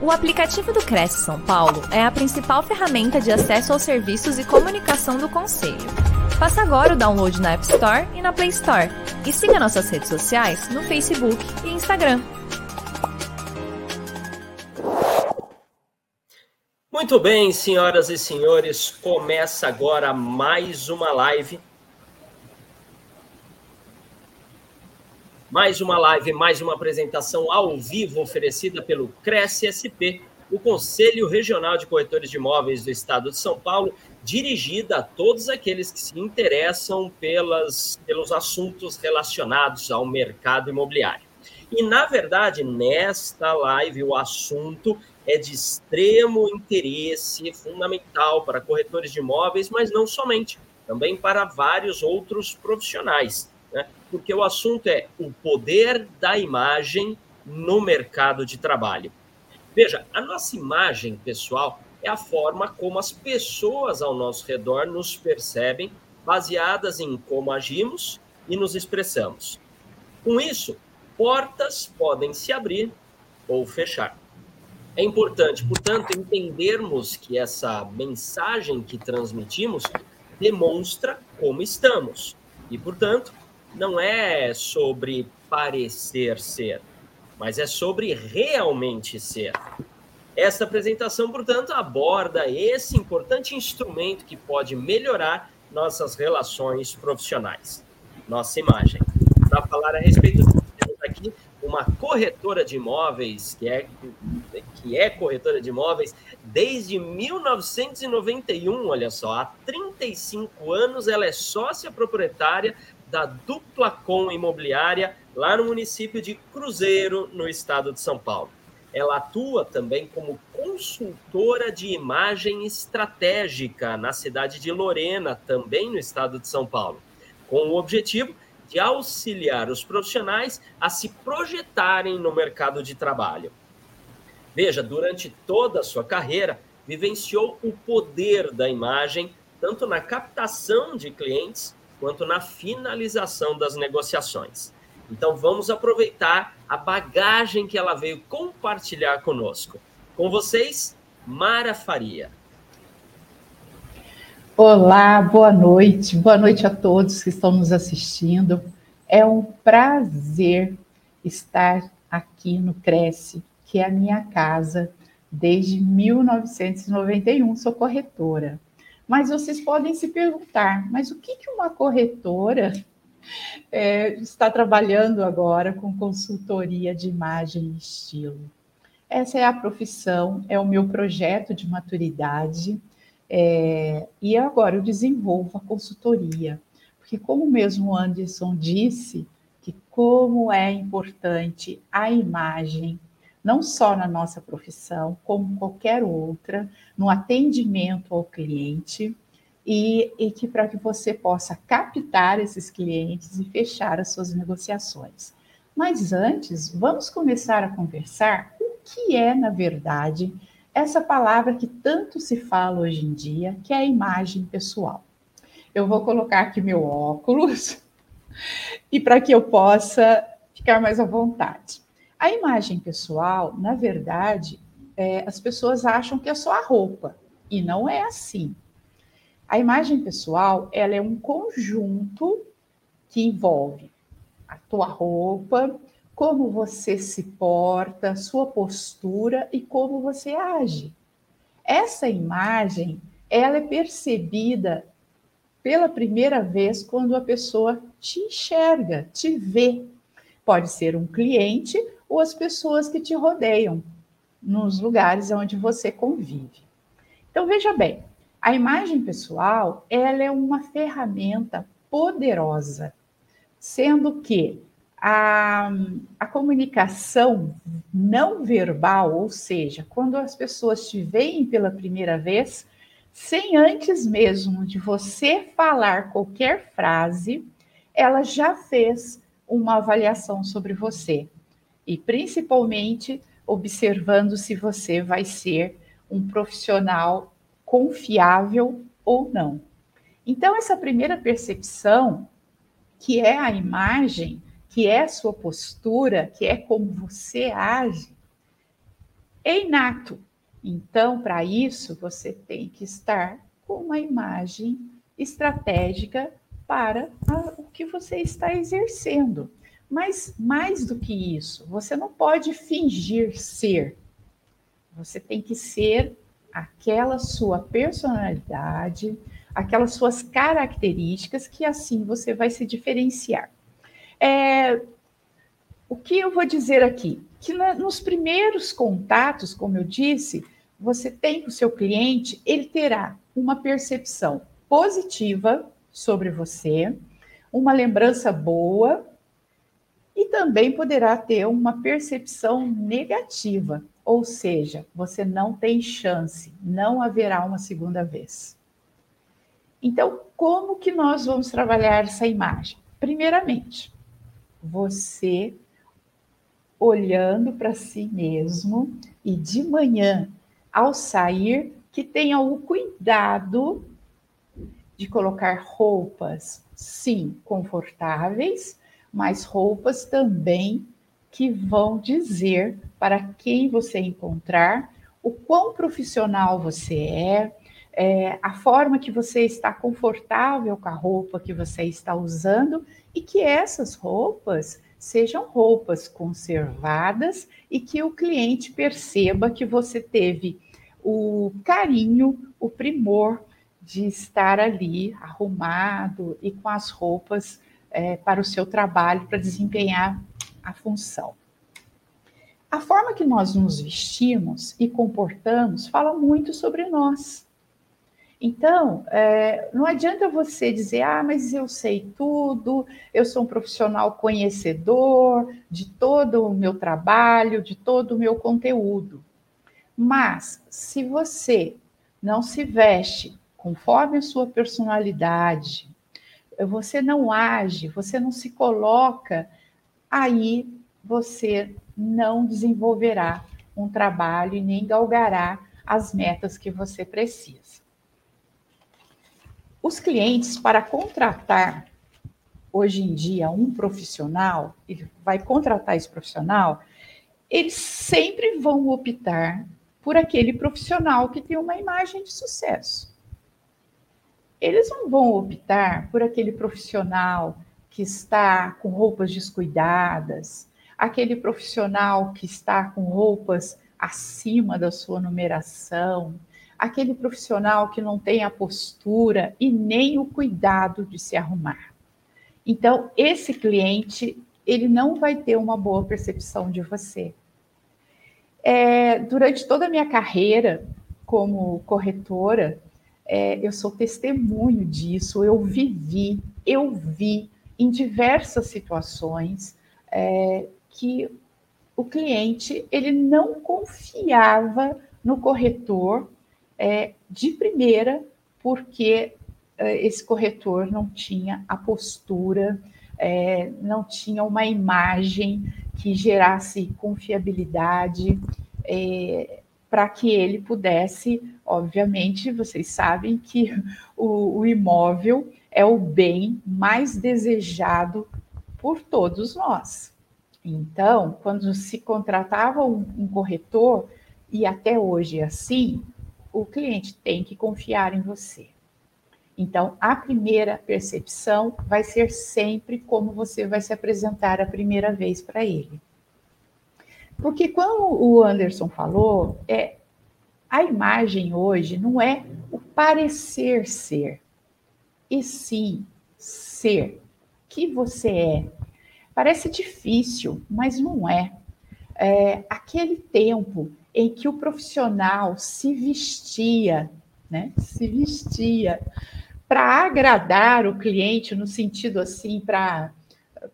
O aplicativo do Cresce São Paulo é a principal ferramenta de acesso aos serviços e comunicação do Conselho. Faça agora o download na App Store e na Play Store. E siga nossas redes sociais no Facebook e Instagram. Muito bem, senhoras e senhores, começa agora mais uma live Mais uma live, mais uma apresentação ao vivo oferecida pelo Cresce SP, o Conselho Regional de Corretores de Imóveis do Estado de São Paulo, dirigida a todos aqueles que se interessam pelas, pelos assuntos relacionados ao mercado imobiliário. E, na verdade, nesta live, o assunto é de extremo interesse fundamental para corretores de imóveis, mas não somente, também para vários outros profissionais né? porque o assunto é o poder da imagem no mercado de trabalho. Veja, a nossa imagem pessoal é a forma como as pessoas ao nosso redor nos percebem, baseadas em como agimos e nos expressamos. Com isso, portas podem se abrir ou fechar. É importante, portanto, entendermos que essa mensagem que transmitimos demonstra como estamos e, portanto, não é sobre parecer ser, mas é sobre realmente ser. Esta apresentação, portanto, aborda esse importante instrumento que pode melhorar nossas relações profissionais, nossa imagem. Para falar a respeito disso, temos aqui uma corretora de imóveis, que é, que é corretora de imóveis desde 1991, olha só, há 35 anos ela é sócia proprietária da Dupla Com Imobiliária, lá no município de Cruzeiro, no estado de São Paulo. Ela atua também como consultora de imagem estratégica na cidade de Lorena, também no estado de São Paulo, com o objetivo de auxiliar os profissionais a se projetarem no mercado de trabalho. Veja, durante toda a sua carreira, vivenciou o poder da imagem, tanto na captação de clientes quanto na finalização das negociações. Então vamos aproveitar a bagagem que ela veio compartilhar conosco. Com vocês, Mara Faria. Olá, boa noite. Boa noite a todos que estão nos assistindo. É um prazer estar aqui no Cresce, que é a minha casa desde 1991. Sou corretora. Mas vocês podem se perguntar, mas o que, uma corretora é, está trabalhando agora com consultoria de imagem e estilo? Essa é a profissão, é o meu projeto de maturidade, é, e agora eu desenvolvo a consultoria, porque como mesmo Anderson disse, que como é importante a imagem não só na nossa profissão, como qualquer outra, no atendimento ao cliente, e, e que para que você possa captar esses clientes e fechar as suas negociações. Mas antes, vamos começar a conversar o que é, na verdade, essa palavra que tanto se fala hoje em dia, que é a imagem pessoal. Eu vou colocar aqui meu óculos e para que eu possa ficar mais à vontade. A imagem pessoal, na verdade, é, as pessoas acham que é só a roupa, e não é assim. A imagem pessoal, ela é um conjunto que envolve a tua roupa, como você se porta, sua postura e como você age. Essa imagem, ela é percebida pela primeira vez quando a pessoa te enxerga, te vê. Pode ser um cliente ou as pessoas que te rodeiam nos lugares onde você convive. Então veja bem, a imagem pessoal, ela é uma ferramenta poderosa, sendo que a, a comunicação não verbal, ou seja, quando as pessoas te veem pela primeira vez, sem antes mesmo de você falar qualquer frase, ela já fez uma avaliação sobre você e principalmente observando se você vai ser um profissional confiável ou não. Então, essa primeira percepção, que é a imagem, que é a sua postura, que é como você age, é inato. Então, para isso, você tem que estar com uma imagem estratégica para a, o que você está exercendo. Mas mais do que isso, você não pode fingir ser. Você tem que ser aquela sua personalidade, aquelas suas características, que assim você vai se diferenciar. É, o que eu vou dizer aqui? Que na, nos primeiros contatos, como eu disse, você tem com o seu cliente, ele terá uma percepção positiva sobre você, uma lembrança boa e também poderá ter uma percepção negativa, ou seja, você não tem chance, não haverá uma segunda vez. Então, como que nós vamos trabalhar essa imagem? Primeiramente, você olhando para si mesmo e de manhã, ao sair, que tenha o cuidado de colocar roupas, sim, confortáveis, mas roupas também que vão dizer para quem você encontrar o quão profissional você é, é, a forma que você está confortável com a roupa que você está usando e que essas roupas sejam roupas conservadas e que o cliente perceba que você teve o carinho, o primor de estar ali arrumado e com as roupas é, para o seu trabalho, para desempenhar a função. A forma que nós nos vestimos e comportamos fala muito sobre nós. Então, é, não adianta você dizer, ah, mas eu sei tudo, eu sou um profissional conhecedor de todo o meu trabalho, de todo o meu conteúdo. Mas, se você não se veste conforme a sua personalidade, você não age, você não se coloca, aí você não desenvolverá um trabalho e nem galgará as metas que você precisa. Os clientes, para contratar hoje em dia um profissional, ele vai contratar esse profissional, eles sempre vão optar por aquele profissional que tem uma imagem de sucesso eles não vão optar por aquele profissional que está com roupas descuidadas, aquele profissional que está com roupas acima da sua numeração, aquele profissional que não tem a postura e nem o cuidado de se arrumar. Então, esse cliente, ele não vai ter uma boa percepção de você. É, durante toda a minha carreira como corretora, é, eu sou testemunho disso, eu vivi, eu vi em diversas situações é, que o cliente ele não confiava no corretor é, de primeira, porque é, esse corretor não tinha a postura, é, não tinha uma imagem que gerasse confiabilidade é, para que ele pudesse Obviamente, vocês sabem que o, o imóvel é o bem mais desejado por todos nós. Então, quando se contratava um, um, corretor, e até hoje é assim, o cliente tem que confiar em você. Então, a primeira percepção vai ser sempre como você vai se apresentar a primeira vez para ele. Porque, como o Anderson falou, é, a imagem hoje não é o parecer ser, e sim ser. Que você é. Parece difícil, mas não é. é aquele tempo em que o profissional se vestia, né? Se vestia para agradar o cliente no sentido assim, para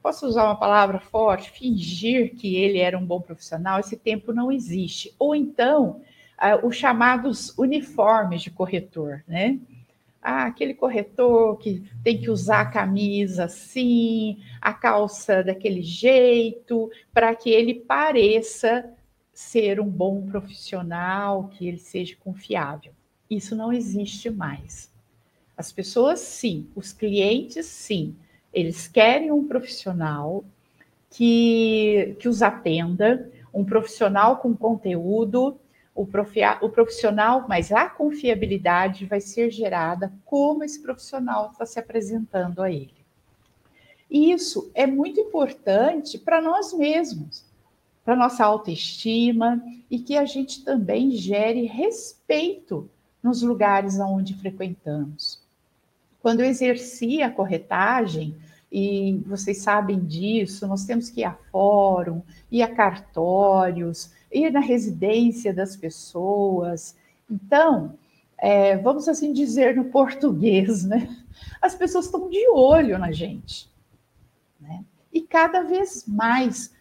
posso usar uma palavra forte, fingir que ele era um bom profissional, esse tempo não existe. Ou então, uh, os chamados uniformes de corretor, né? Ah, aquele corretor que tem que usar a camisa assim, a calça daquele jeito, para que ele pareça ser um bom profissional, que ele seja confiável. Isso não existe mais. As pessoas, sim, os clientes, sim, eles querem um profissional que, que os atenda, um profissional com conteúdo, o profissional, mas a confiabilidade vai ser gerada como esse profissional está se apresentando a ele. E isso é muito importante para nós mesmos, para nossa autoestima e que a gente também gere respeito nos lugares onde frequentamos. Quando eu exerci a corretagem, e vocês sabem disso, nós temos que ir a fórum, ir a cartórios, ir na residência das pessoas. Então, é, vamos assim dizer no português, né? As pessoas estão de olho na gente. Né? E cada vez mais,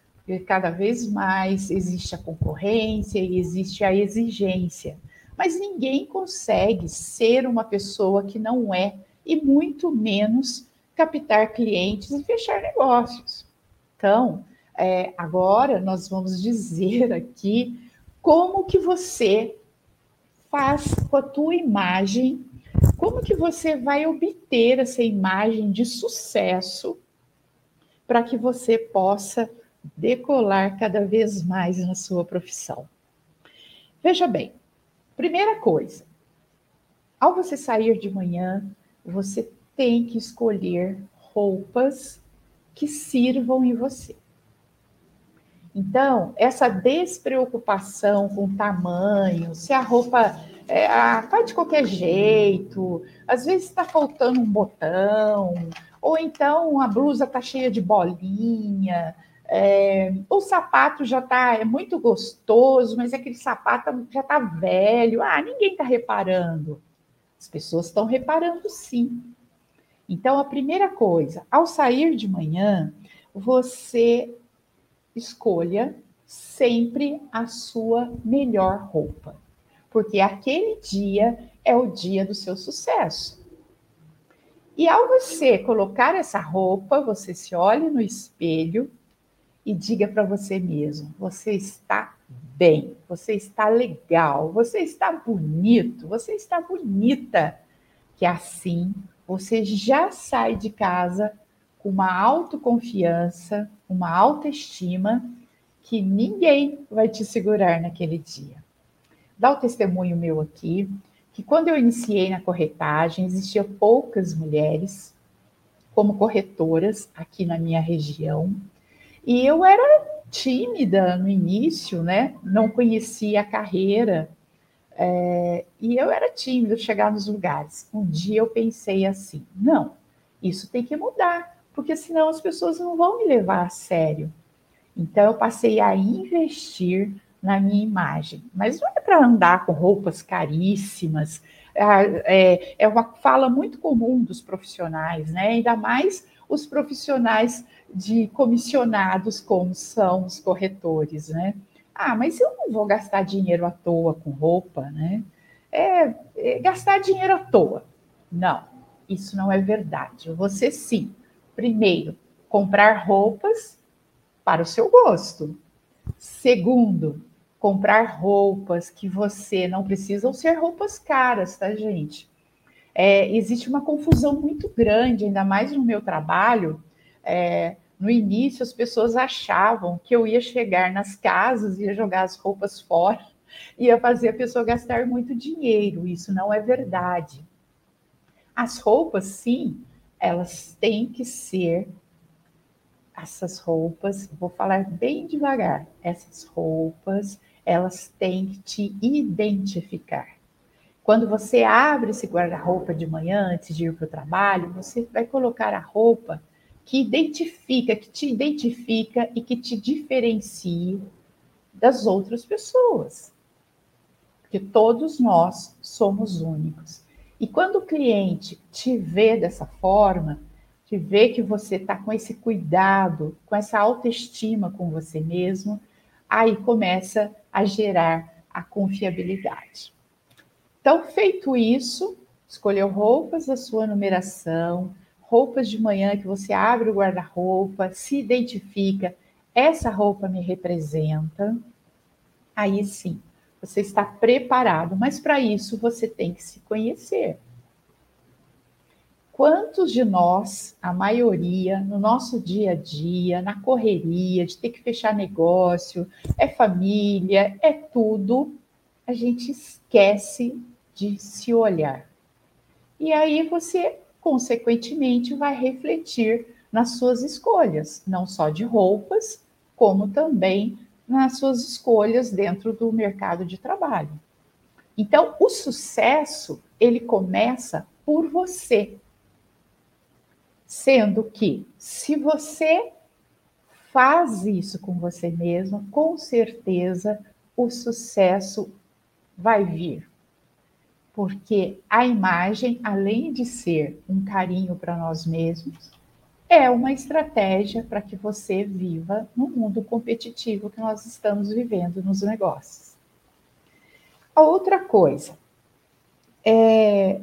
cada vez mais existe a concorrência e existe a exigência. Mas ninguém consegue ser uma pessoa que não é, e muito menos captar clientes e fechar negócios. Então, é, agora nós vamos dizer aqui como que você faz com a tua imagem, como que você vai obter essa imagem de sucesso para que você possa decolar cada vez mais na sua profissão. Veja bem, primeira coisa, ao você sair de manhã, você tem que escolher roupas que sirvam em você. Então, essa despreocupação com o tamanho, se a roupa é, faz de qualquer jeito, às vezes está faltando um botão, ou então a blusa está cheia de bolinha, é, o sapato já está é muito gostoso, mas aquele sapato já está velho, ah, ninguém está reparando. As pessoas estão reparando sim. Então, a primeira coisa, ao sair de manhã, você escolha sempre a sua melhor roupa, porque aquele dia é o dia do seu sucesso. E ao você colocar essa roupa, você se olhe no espelho e diga para você mesmo: você está bem, você está legal, você está bonito, você está bonita. Que assim você já sai de casa com uma autoconfiança, uma autoestima que ninguém vai te segurar naquele dia. Dá o testemunho meu aqui, que quando eu iniciei na corretagem, existia poucas mulheres como corretoras aqui na minha região, e eu era tímida no início, né? Não conhecia a carreira, é, e eu era tímida chegar nos lugares. Um dia eu pensei assim: não, isso tem que mudar porque senão as pessoas não vão me levar a sério. Então eu passei a investir na minha imagem, mas não é para andar com roupas caríssimas. É, é uma fala muito comum dos profissionais, né? Ainda mais os profissionais de comissionados, como são os corretores, né? Ah, mas eu não vou gastar dinheiro à toa com roupa, né? É, é gastar dinheiro à toa. Não, isso não é verdade. Você sim primeiro, comprar roupas para o seu gosto. Segundo, comprar roupas que você não precisam ser roupas caras, tá, gente? É, existe uma confusão muito grande, ainda mais no meu trabalho. É, no início, as pessoas achavam que eu ia chegar nas casas, ia jogar as roupas fora, ia fazer a pessoa gastar muito dinheiro. Isso não é verdade. As roupas, sim, elas têm que ser essas roupas, vou falar bem devagar, essas roupas, elas têm que te identificar. Quando você abre esse guarda-roupa de manhã, antes de ir para o trabalho, você vai colocar a roupa que identifica, que te identifica e que te diferencie das outras pessoas. Porque todos nós somos únicos. E quando o cliente te vê dessa forma, te vê que você está com esse cuidado, com essa autoestima com você mesmo, aí começa a gerar a confiabilidade. Então, feito isso, escolheu roupas da sua numeração, roupas de manhã que você abre o guarda-roupa, se identifica, essa roupa me representa, aí sim, você está preparado, mas para isso você tem que se conhecer. Quantos de nós, a maioria, no nosso dia a dia, na correria, de ter que fechar negócio, é família, é tudo, a gente esquece de se olhar. E aí você, consequentemente, vai refletir nas suas escolhas, não só de roupas, como também nas suas escolhas dentro do mercado de trabalho. Então, o sucesso, ele começa por você. Sendo que, se você faz isso com você mesmo, com certeza o sucesso vai vir. Porque a imagem, além de ser um carinho para nós mesmos, é uma estratégia para que você viva no mundo competitivo que nós estamos vivendo nos negócios. A outra coisa, é,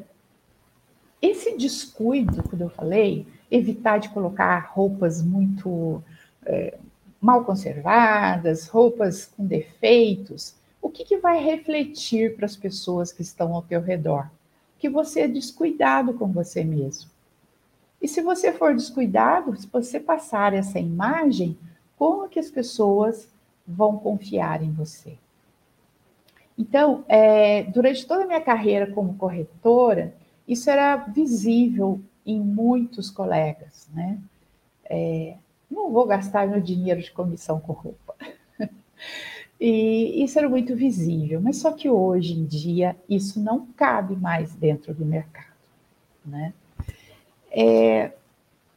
esse descuido, quando eu falei, evitar de colocar roupas muito é, mal conservadas, roupas com defeitos, o que, que vai refletir para as pessoas que estão ao teu redor? Que você é descuidado com você mesmo. E se você for descuidado, se você passar essa imagem, como que as pessoas vão confiar em você? Então, é, durante toda a minha carreira como corretora, isso era visível em muitos colegas, né? É, não vou gastar meu dinheiro de comissão com roupa. E isso era muito visível, mas só que hoje em dia isso não cabe mais dentro do mercado, né? É,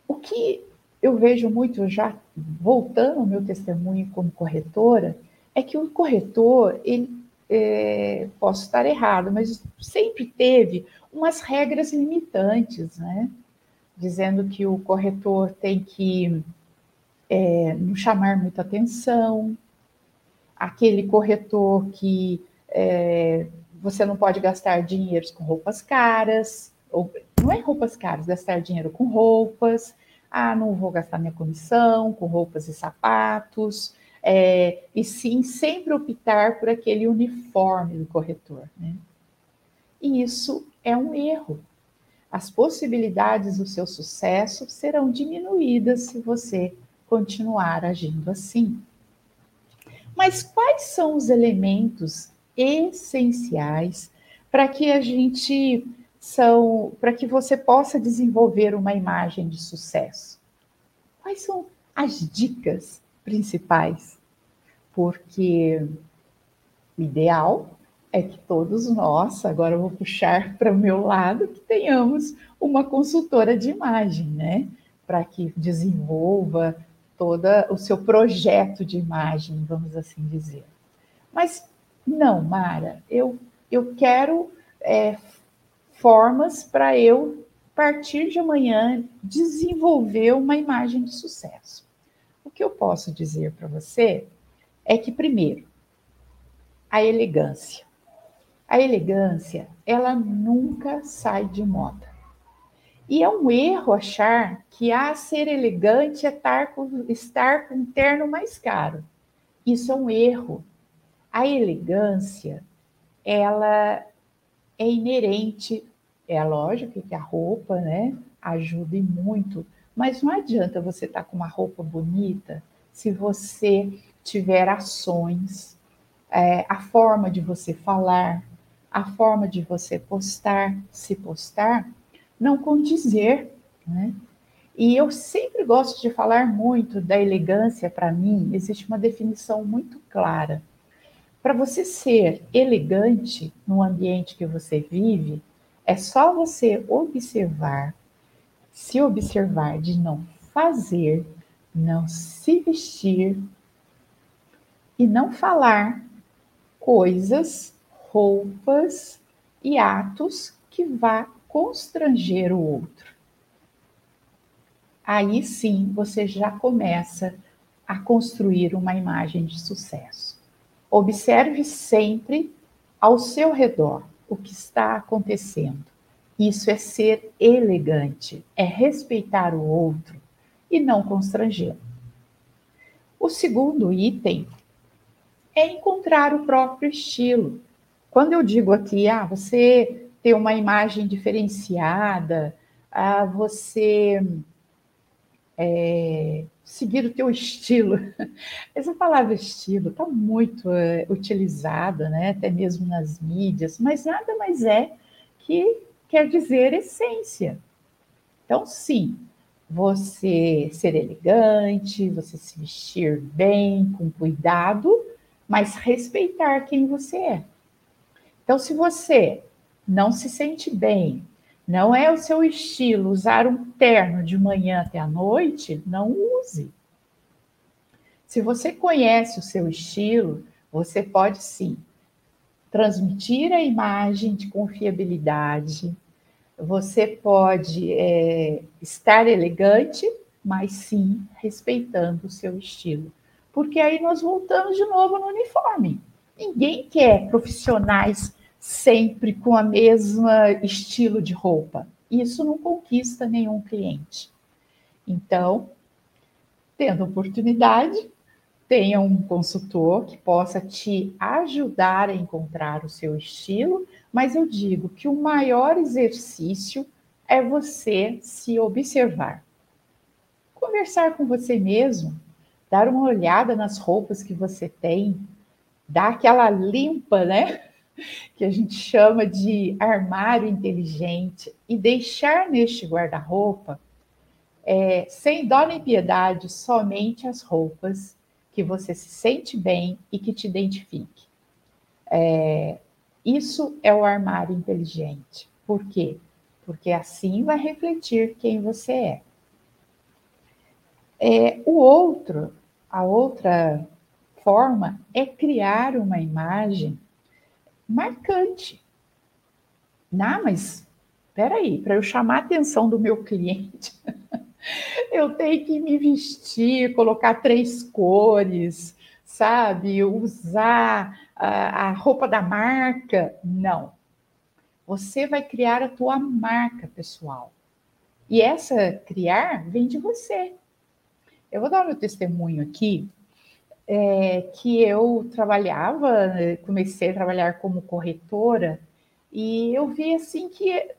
o que eu vejo muito já voltando ao meu testemunho como corretora é que o corretor ele é, posso estar errado, mas sempre teve umas regras limitantes, né? Dizendo que o corretor tem que é, não chamar muita atenção, aquele corretor que é, você não pode gastar dinheiro com roupas caras, ou não é roupas caras, gastar dinheiro com roupas, ah, não vou gastar minha comissão com roupas e sapatos, é, e sim sempre optar por aquele uniforme do corretor. Né? E isso é um erro. As possibilidades do seu sucesso serão diminuídas se você continuar agindo assim. Mas quais são os elementos essenciais para que a gente são para que você possa desenvolver uma imagem de sucesso? Quais são as dicas principais? Porque o ideal é que todos nós, agora eu vou puxar para o meu lado, que tenhamos uma consultora de imagem, né? Para que desenvolva todo o seu projeto de imagem, vamos assim dizer. Mas não, Mara, eu, eu quero é, formas para eu, a partir de amanhã, desenvolver uma imagem de sucesso. O que eu posso dizer para você é que, primeiro, a elegância. A elegância, ela nunca sai de moda. E é um erro achar que ah, ser elegante é estar com, estar com um terno mais caro. Isso é um erro. A elegância, ela é inerente, é lógico que a roupa, né, ajuda muito, mas não adianta você estar com uma roupa bonita se você tiver ações, é, a forma de você falar, a forma de você postar, se postar, não condizer, né? E eu sempre gosto de falar muito da elegância, para mim, existe uma definição muito clara. Para você ser elegante no ambiente que você vive, é só você observar, se observar de não fazer, não se vestir e não falar coisas, roupas e atos que vá constranger o outro. Aí sim você já começa a construir uma imagem de sucesso. Observe sempre ao seu redor o que está acontecendo. Isso é ser elegante, é respeitar o outro e não constrangê-lo. O segundo item é encontrar o próprio estilo. Quando eu digo aqui, ah, você ter uma imagem diferenciada, a você é, seguir o teu estilo. Essa palavra estilo está muito é, utilizada, né? até mesmo nas mídias, mas nada mais é que quer dizer essência. Então, sim, você ser elegante, você se vestir bem, com cuidado, mas respeitar quem você é. Então, se você não se sente bem, não é o seu estilo usar um terno de manhã até a noite, não use. Se você conhece o seu estilo, você pode sim transmitir a imagem de confiabilidade, você pode é, estar elegante, mas sim respeitando o seu estilo. Porque aí nós voltamos de novo no uniforme. Ninguém quer profissionais sempre com a mesma estilo de roupa. Isso não conquista nenhum cliente. Então, tendo oportunidade, tenha um consultor que possa te ajudar a encontrar o seu estilo, mas eu digo que o maior exercício é você se observar. Conversar com você mesmo, dar uma olhada nas roupas que você tem, dar aquela limpa, né? Que a gente chama de armário inteligente e deixar neste guarda-roupa, é, sem dó nem piedade, somente as roupas que você se sente bem e que te identifique. É, isso é o armário inteligente. Por quê? Porque assim vai refletir quem você é. é o outro, a outra forma é criar uma imagem marcante. Não, mas espera aí, para eu chamar a atenção do meu cliente, eu tenho que me vestir, colocar três cores, sabe? Usar a, a roupa da marca. Não. Você vai criar a tua marca pessoal. E essa criar vem de você. Eu vou dar meu testemunho aqui, é, que eu trabalhava, comecei a trabalhar como corretora, e eu vi assim que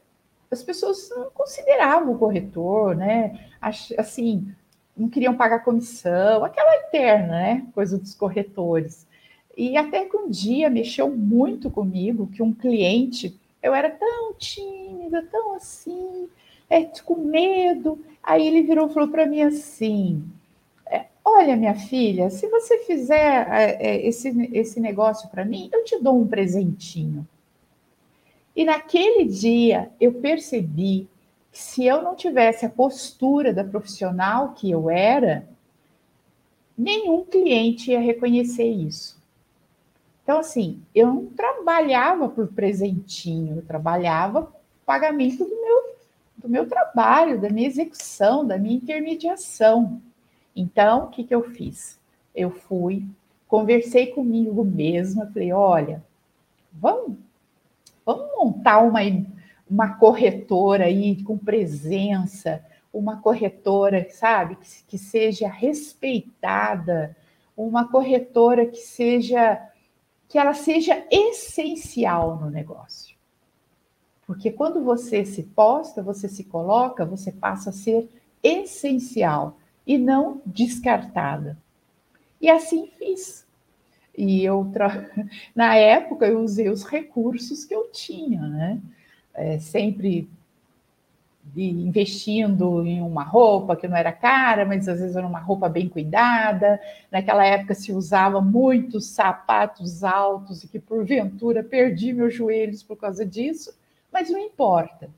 as pessoas não consideravam o corretor, né? Assim, não queriam pagar comissão, aquela eterna, né? Coisa dos corretores. E até que um dia mexeu muito comigo que um cliente, eu era tão tímida, tão assim, é, com medo. Aí ele virou e falou para mim assim: Olha, minha filha, se você fizer é, esse, esse negócio para mim, eu te dou um presentinho. E naquele dia eu percebi que se eu não tivesse a postura da profissional que eu era, nenhum cliente ia reconhecer isso. Então, assim, eu não trabalhava por presentinho, eu trabalhava pagamento do meu, do meu trabalho, da minha execução, da minha intermediação. Então, o que, que eu fiz? Eu fui, conversei comigo mesma, falei: olha, vamos, vamos montar uma, uma corretora aí com presença, uma corretora, sabe, que, que seja respeitada, uma corretora que seja que ela seja essencial no negócio. Porque quando você se posta, você se coloca, você passa a ser essencial e não descartada. E assim fiz. E eu, na época, eu usei os recursos que eu tinha, né? É, sempre investindo em uma roupa que não era cara, mas às vezes era uma roupa bem cuidada. Naquela época se usava muitos sapatos altos e que porventura perdi meus joelhos por causa disso, mas não importa.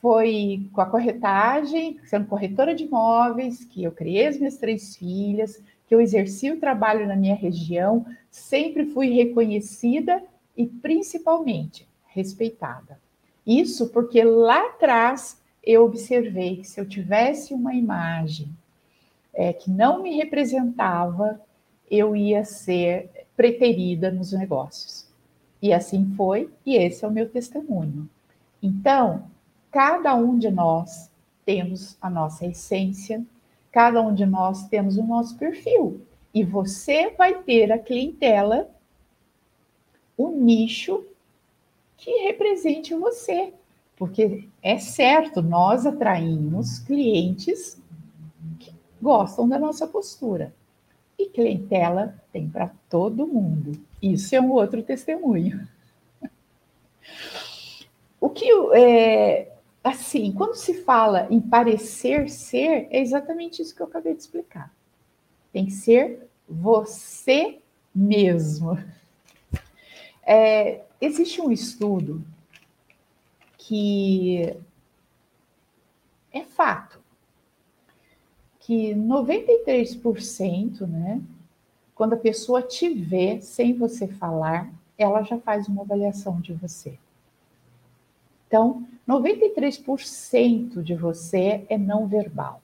Foi com a corretagem, sendo corretora de imóveis, que eu criei as minhas três filhas, que eu exerci o trabalho na minha região, sempre fui reconhecida e principalmente respeitada. Isso porque lá atrás eu observei que se eu tivesse uma imagem é, que não me representava, eu ia ser preterida nos negócios. E assim foi, e esse é o meu testemunho. Então, cada um de nós temos a nossa essência, cada um de nós temos o nosso perfil. E você vai ter a clientela, o nicho que represente você. Porque é certo, nós atraímos clientes gostam da nossa postura. E clientela tem para todo mundo. Isso é um outro testemunho. O que é, assim, quando se fala em parecer ser, é exatamente isso que eu acabei de explicar. Tem que ser você mesmo. É, existe um estudo que é fato que 93%, né, quando a pessoa te vê sem você falar, ela já faz uma avaliação de você. Então, 93% de você é não verbal.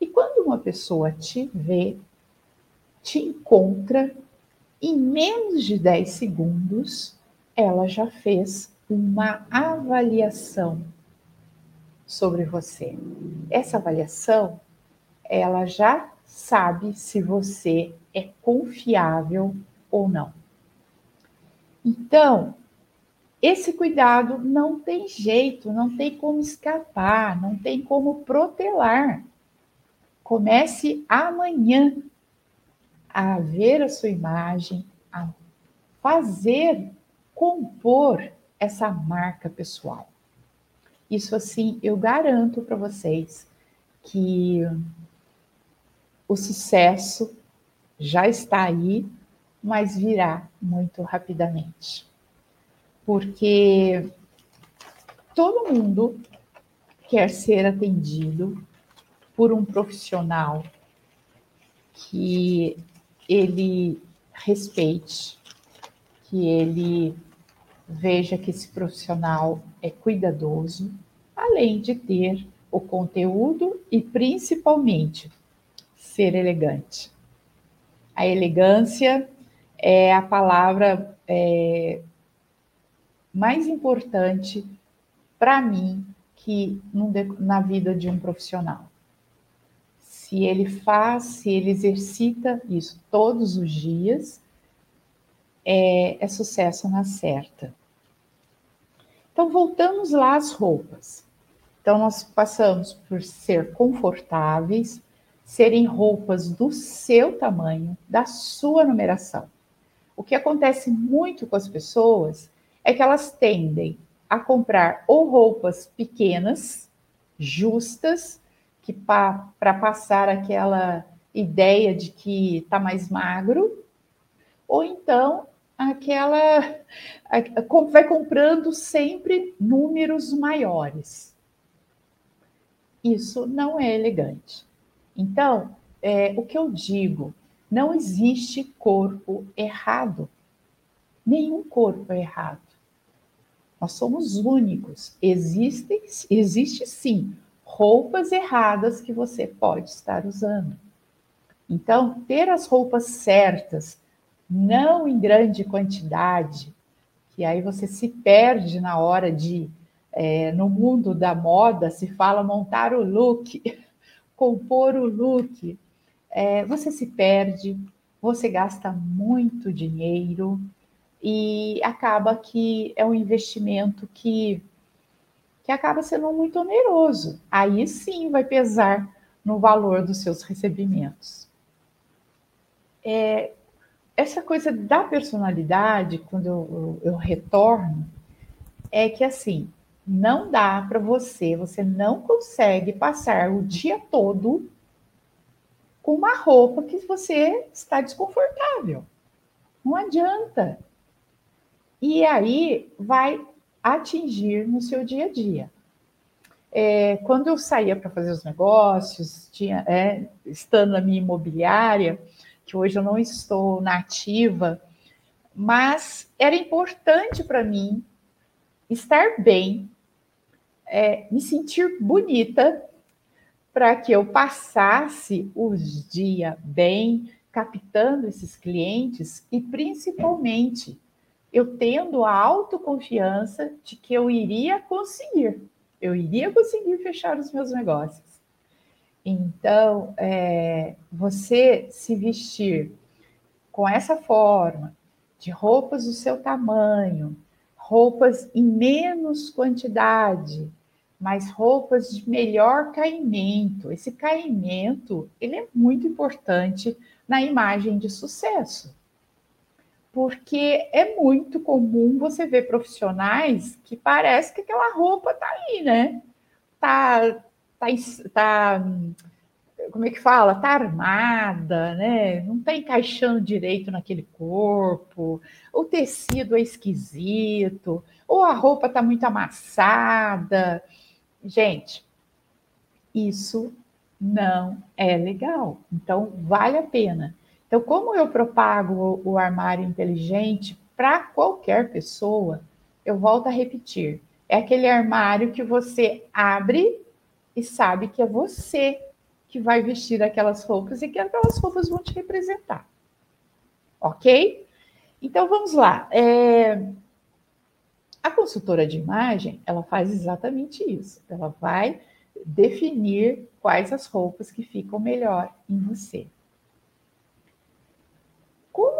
E quando uma pessoa te vê, te encontra, em menos de 10 segundos, ela já fez uma avaliação sobre você. Essa avaliação, ela já sabe se você é confiável ou não. Então, esse cuidado não tem jeito, não tem como escapar, não tem como protelar. Comece amanhã a ver a sua imagem, a fazer, compor essa marca pessoal. Isso assim, eu garanto para vocês que o sucesso já está aí, mas virá muito rapidamente. Porque todo mundo quer ser atendido por um profissional que ele respeite, que ele veja que esse profissional é cuidadoso, além de ter o conteúdo e principalmente ser elegante. A elegância é a palavra é, mais importante para mim que na vida de um profissional se ele faz, se ele exercita isso todos os dias, é, é sucesso na certa. Então, voltamos lá às roupas. Então, nós passamos por ser confortáveis, serem roupas do seu tamanho, da sua numeração. O que acontece muito com as pessoas é que elas tendem a comprar ou roupas pequenas, justas, que para passar aquela ideia de que está mais magro, ou então aquela vai comprando sempre números maiores. Isso não é elegante. Então, é, o que eu digo, não existe corpo errado. Nenhum corpo é errado. Nós somos únicos. Existe, existe sim roupas erradas que você pode estar usando. Então, ter as roupas certas, não em grande quantidade, que aí você se perde na hora de, é, no mundo da moda, se fala montar o look, compor o look. É, você se perde, você gasta muito dinheiro e acaba que é um investimento que que acaba sendo muito oneroso. Aí sim vai pesar no valor dos seus recebimentos. É, essa coisa da personalidade, quando eu, eu, eu retorno, é que assim, não dá para você, você não consegue passar o dia todo com uma roupa que você está desconfortável. Não adianta. E aí vai atingir no seu dia a dia. É, quando eu saía para fazer os negócios, tinha, é, estando na minha imobiliária, que hoje eu não estou na ativa, mas era importante para mim estar bem, é, me sentir bonita, para que eu passasse os dias bem, captando esses clientes e principalmente eu tendo a autoconfiança de que eu iria conseguir, eu iria conseguir fechar os meus negócios. Então, é, você se vestir com essa forma, de roupas do seu tamanho, roupas em menos quantidade, mas roupas de melhor caimento. Esse caimento, ele é muito importante na imagem de sucesso. Porque é muito comum você ver profissionais que parece que aquela roupa tá aí, né? Tá, tá, tá como é que fala? Tá armada, né? Não tá encaixando direito naquele corpo, o tecido é esquisito, ou a roupa tá muito amassada. Gente, isso não é legal. Então, vale a pena. Então, como eu propago o armário inteligente para qualquer pessoa, eu volto a repetir. É aquele armário que você abre e sabe que é você que vai vestir aquelas roupas e que aquelas roupas vão te representar. Ok? Então vamos lá. É... A consultora de imagem, ela faz exatamente isso. Ela vai definir quais as roupas que ficam melhor em você.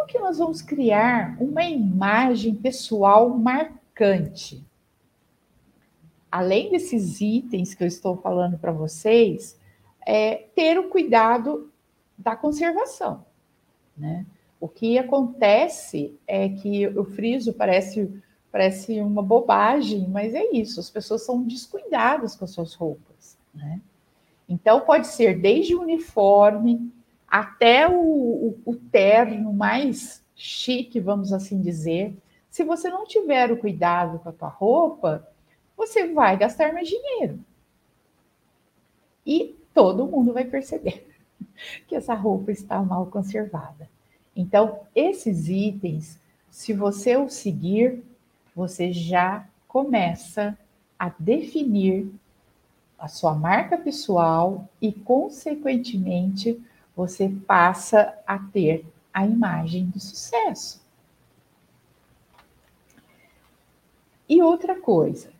Que nós vamos criar uma imagem pessoal marcante? Além desses itens que eu estou falando para vocês, é, ter o cuidado da conservação. Né? O que acontece é que o friso parece, parece uma bobagem, mas é isso, as pessoas são descuidadas com as suas roupas. Né? Então, pode ser desde o uniforme até o, o, o terno mais chique, vamos assim dizer. Se você não tiver o cuidado com a tua roupa, você vai gastar mais dinheiro. E todo mundo vai perceber que essa roupa está mal conservada. Então, esses itens, se você os seguir, você já começa a definir a sua marca pessoal e, consequentemente, você passa a ter a imagem do sucesso. E outra coisa,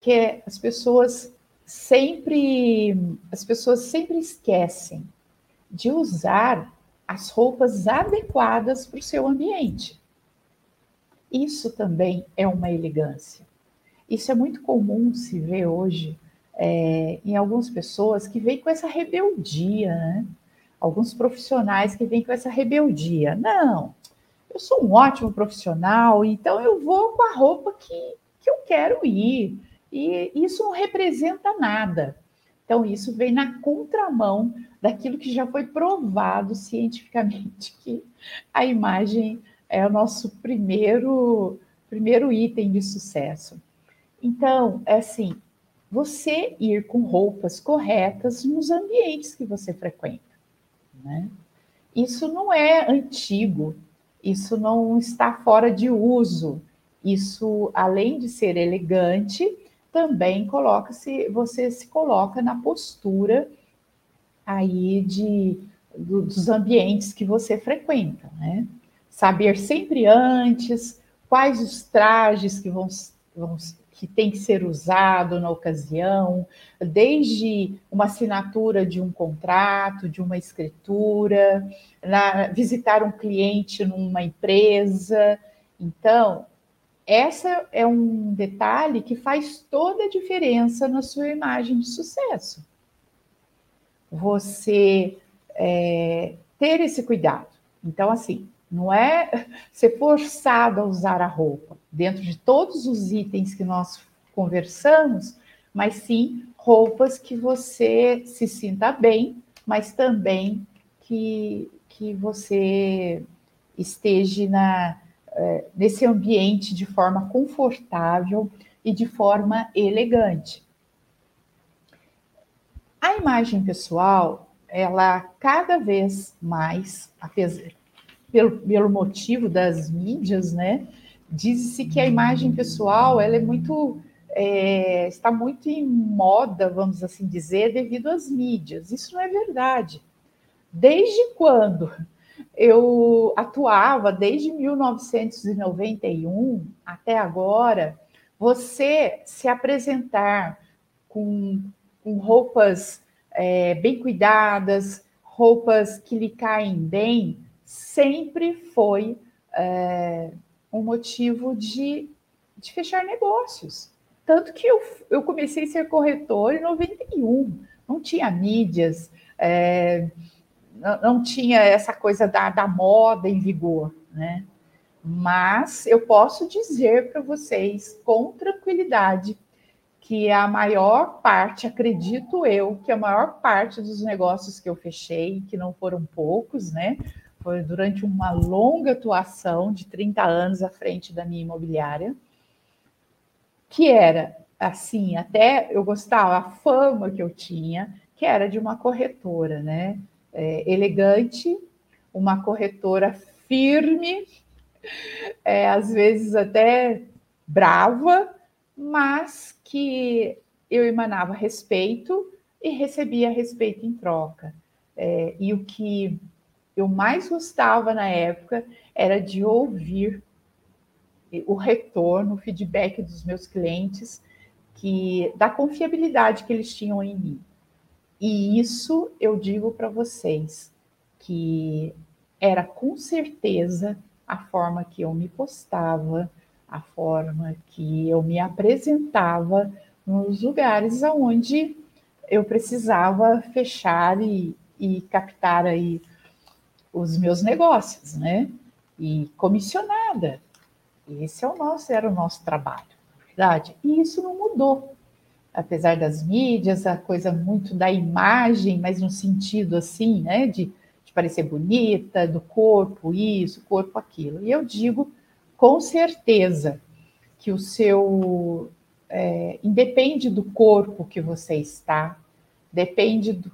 que é as pessoas sempre as pessoas sempre esquecem de usar as roupas adequadas para o seu ambiente. Isso também é uma elegância. Isso é muito comum se ver hoje é, em algumas pessoas que vêm com essa rebeldia, né? Alguns profissionais que vêm com essa rebeldia. Não, eu sou um ótimo profissional, então eu vou com a roupa que, que eu quero ir e isso não representa nada. Então, isso vem na contramão daquilo que já foi provado cientificamente, que a imagem é o nosso primeiro, primeiro item de sucesso. Então, é assim, você ir com roupas corretas nos ambientes que você frequenta. Né? Isso não é antigo, isso não está fora de uso. Isso, além de ser elegante, também coloca-se, você se coloca na postura aí de do, dos ambientes que você frequenta, né? Saber sempre antes quais os trajes que vão, vão que tem que ser usado na ocasião, desde uma assinatura de um contrato, de uma escritura, na, visitar um cliente numa empresa. Então, essa é um detalhe que faz toda a diferença na sua imagem de sucesso. Você é, ter esse cuidado. Então, assim, não é ser forçado a usar a roupa dentro de todos os itens que nós conversamos, mas sim roupas que você se sinta bem, mas também que, que você esteja na, é, nesse ambiente de forma confortável e de forma elegante. A imagem pessoal, ela cada vez mais, pelo, pelo motivo das mídias, né, diz-se que a imagem pessoal ela é muito é, está muito em moda, vamos assim dizer, devido às mídias. Isso não é verdade. Desde quando eu atuava desde 1991 até agora. Você se apresentar com, com roupas é, bem cuidadas, roupas que lhe caem bem, sempre foi é, um motivo de, de fechar negócios. Tanto que eu, eu comecei a ser corretor em 91, não tinha mídias, é, não, não, tinha essa coisa da, da moda em vigor, né? Mas eu posso dizer para vocês com tranquilidade que a maior parte, acredito eu, que a maior parte dos negócios que eu fechei, que não foram poucos, né? Foi durante uma longa atuação de 30 anos à frente da minha imobiliária, que era assim, até eu gostava, a fama que eu tinha, que era de uma corretora, né? É, elegante, uma corretora firme, é, às vezes até brava, mas que eu emanava respeito e recebia respeito em troca. É, e o que eu mais gostava na época era de ouvir o retorno, o feedback dos meus clientes, que da confiabilidade que eles tinham em mim. E isso eu digo para vocês que era com certeza a forma que eu me postava, a forma que eu me apresentava nos lugares aonde eu precisava fechar e, e captar aí os meus negócios, né? E comissionada. Esse é o nosso, era o nosso trabalho, verdade? E isso não mudou. Apesar das mídias, a coisa muito da imagem, mas no sentido assim, né? De, de parecer bonita, do corpo, isso, corpo, aquilo. E eu digo com certeza que o seu. É, independe do corpo que você está, depende do,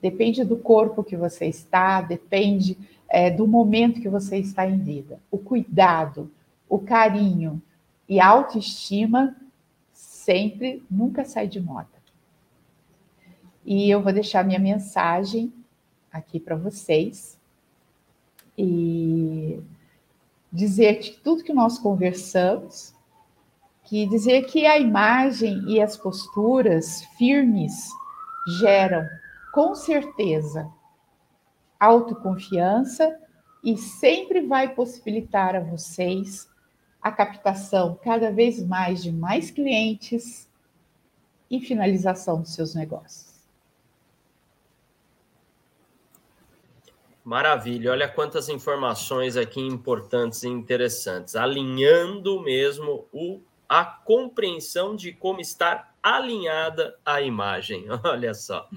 depende do corpo que você está, depende é, do momento que você está em vida. O cuidado, o carinho e a autoestima sempre, nunca sai de moda. E eu vou deixar minha mensagem aqui para vocês e dizer que tudo que nós conversamos, que dizer que a imagem e as posturas firmes geram com certeza, autoconfiança e sempre vai possibilitar a vocês a captação cada vez mais de mais clientes e finalização dos seus negócios. Maravilha, olha quantas informações aqui importantes e interessantes, alinhando mesmo o, a compreensão de como estar alinhada a imagem. Olha só.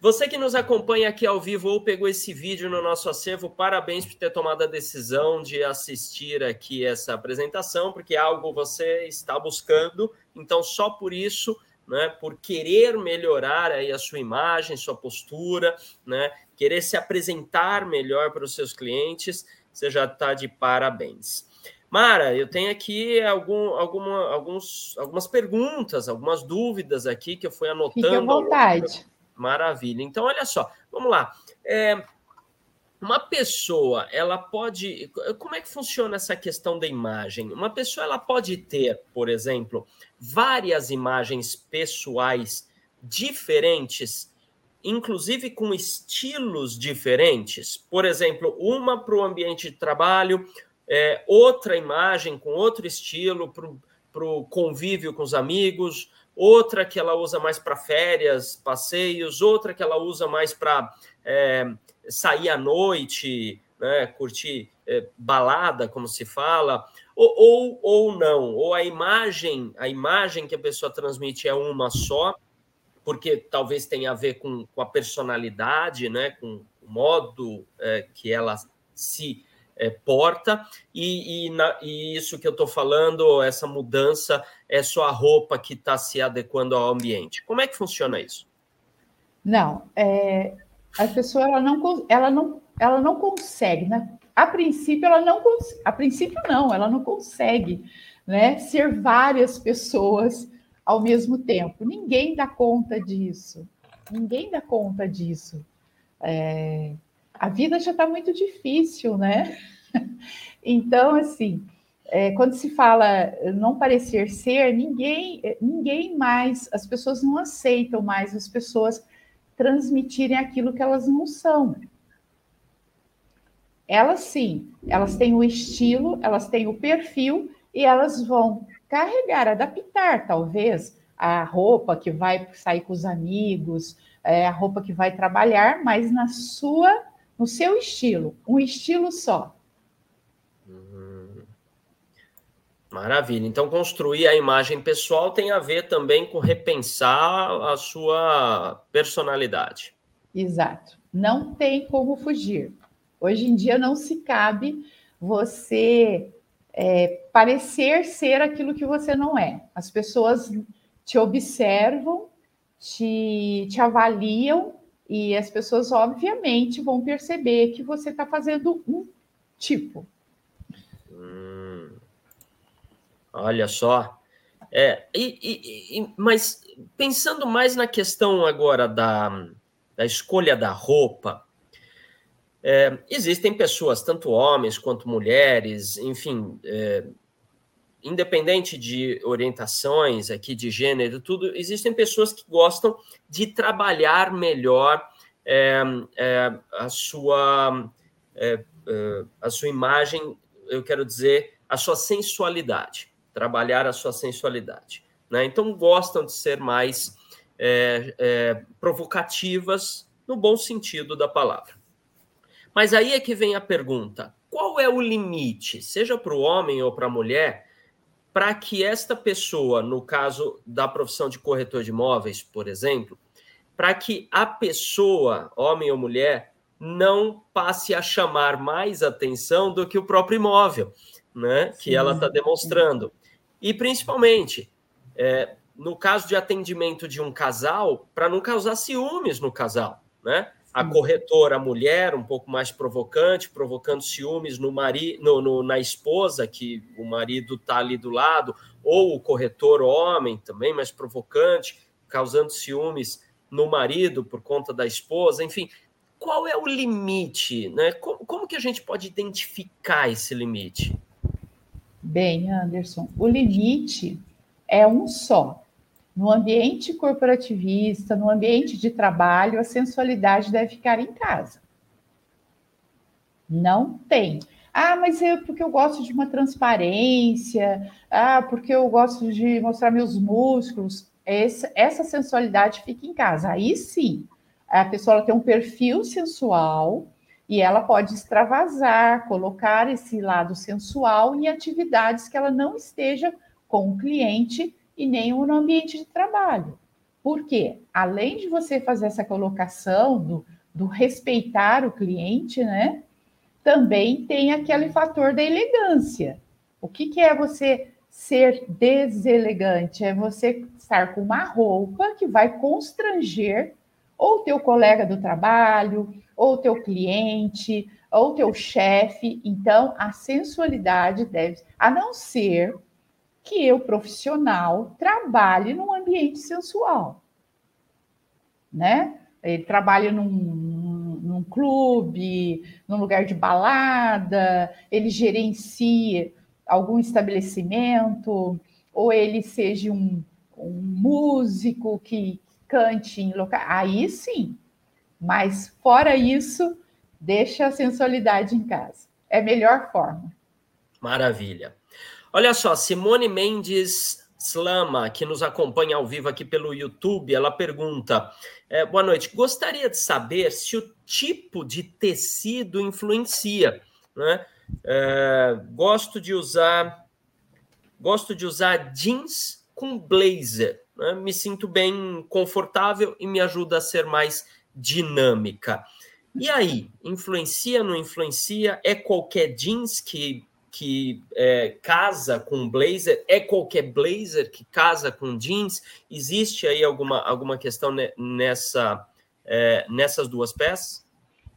Você que nos acompanha aqui ao vivo ou pegou esse vídeo no nosso acervo, parabéns por ter tomado a decisão de assistir aqui essa apresentação, porque algo você está buscando, então só por isso, né, por querer melhorar aí a sua imagem, sua postura, né, querer se apresentar melhor para os seus clientes, você já está de parabéns. Mara, eu tenho aqui algum, alguma, alguns, algumas perguntas, algumas dúvidas aqui que eu fui anotando. Fique à vontade. Maravilha. Então, olha só, vamos lá. É, uma pessoa, ela pode. Como é que funciona essa questão da imagem? Uma pessoa, ela pode ter, por exemplo, várias imagens pessoais diferentes, inclusive com estilos diferentes. Por exemplo, uma para o ambiente de trabalho, é, outra imagem com outro estilo para o convívio com os amigos, outra que ela usa mais para férias, passeios, outra que ela usa mais para é, sair à noite, né, curtir é, balada, como se fala, ou, ou, ou não, ou a imagem, a imagem que a pessoa transmite é uma só, porque talvez tenha a ver com, com a personalidade, né, com o modo é, que ela se é, porta, e, e, na, e, isso que eu estou falando, essa mudança, é só a roupa que está se adequando ao ambiente. Como é que funciona isso? Não, é, a pessoa ela não, ela não, ela não consegue, né? A princípio, ela não a princípio não, ela não consegue né, ser várias pessoas ao mesmo tempo. Ninguém dá conta disso. Ninguém dá conta disso. É, a vida já está muito difícil, né? Então, assim, é, quando se fala não parecer ser, ninguém, ninguém mais, as pessoas não aceitam mais as pessoas transmitirem aquilo que elas não são. Elas sim, elas têm o estilo, elas têm o perfil e elas vão carregar, adaptar, talvez, a roupa que vai sair com os amigos, é, a roupa que vai trabalhar, mas na sua, no seu estilo, um estilo só. Uhum. Maravilha. Então, construir a imagem pessoal tem a ver também com repensar a sua personalidade. Exato. Não tem como fugir. Hoje em dia não se cabe você é, parecer ser aquilo que você não é. As pessoas te observam, te, te avaliam e as pessoas, obviamente, vão perceber que você está fazendo um tipo. Hum, olha só. É, e, e, e, mas pensando mais na questão agora da, da escolha da roupa, é, existem pessoas, tanto homens quanto mulheres, enfim, é, independente de orientações aqui de gênero, tudo, existem pessoas que gostam de trabalhar melhor é, é a sua é, é, a sua imagem, eu quero dizer, a sua sensualidade, trabalhar a sua sensualidade. Né? Então gostam de ser mais provocativas no bom sentido da palavra. Mas aí é que vem a pergunta: qual é o limite, seja para o homem ou para a mulher, para que esta pessoa, no caso da profissão de corretor de imóveis, por exemplo, para que a pessoa, homem ou mulher, não passe a chamar mais atenção do que o próprio imóvel, né? Sim, que ela está demonstrando. E principalmente, é, no caso de atendimento de um casal, para não causar ciúmes no casal, né? A corretora, mulher, um pouco mais provocante, provocando ciúmes no mari, no, no, na esposa, que o marido está ali do lado, ou o corretor homem também mais provocante, causando ciúmes no marido por conta da esposa, enfim. Qual é o limite? Né? Como, como que a gente pode identificar esse limite? Bem, Anderson, o limite é um só. No ambiente corporativista, no ambiente de trabalho, a sensualidade deve ficar em casa. Não tem. Ah, mas é porque eu gosto de uma transparência, ah, porque eu gosto de mostrar meus músculos. Essa, essa sensualidade fica em casa. Aí sim, a pessoa tem um perfil sensual e ela pode extravasar, colocar esse lado sensual em atividades que ela não esteja com o cliente e nem no ambiente de trabalho. Porque, além de você fazer essa colocação do, do respeitar o cliente, né? Também tem aquele fator da elegância. O que, que é você ser deselegante? É você estar com uma roupa que vai constranger ou teu colega do trabalho, ou teu cliente, ou teu chefe. Então, a sensualidade deve, a não ser que eu, profissional, trabalhe num ambiente sensual. Né? Ele trabalha num, num clube, num lugar de balada, ele gerencia algum estabelecimento, ou ele seja um, um músico que cante em local. Aí sim. Mas fora isso, deixa a sensualidade em casa. É a melhor forma. Maravilha. Olha só, Simone Mendes Slama, que nos acompanha ao vivo aqui pelo YouTube, ela pergunta: é, boa noite, gostaria de saber se o tipo de tecido influencia. Né? É, gosto de usar gosto de usar jeans com blazer. Né? Me sinto bem confortável e me ajuda a ser mais dinâmica. E aí, influencia, não influencia? É qualquer jeans que que é, casa com blazer, é qualquer blazer que casa com jeans? Existe aí alguma, alguma questão nessa, é, nessas duas peças?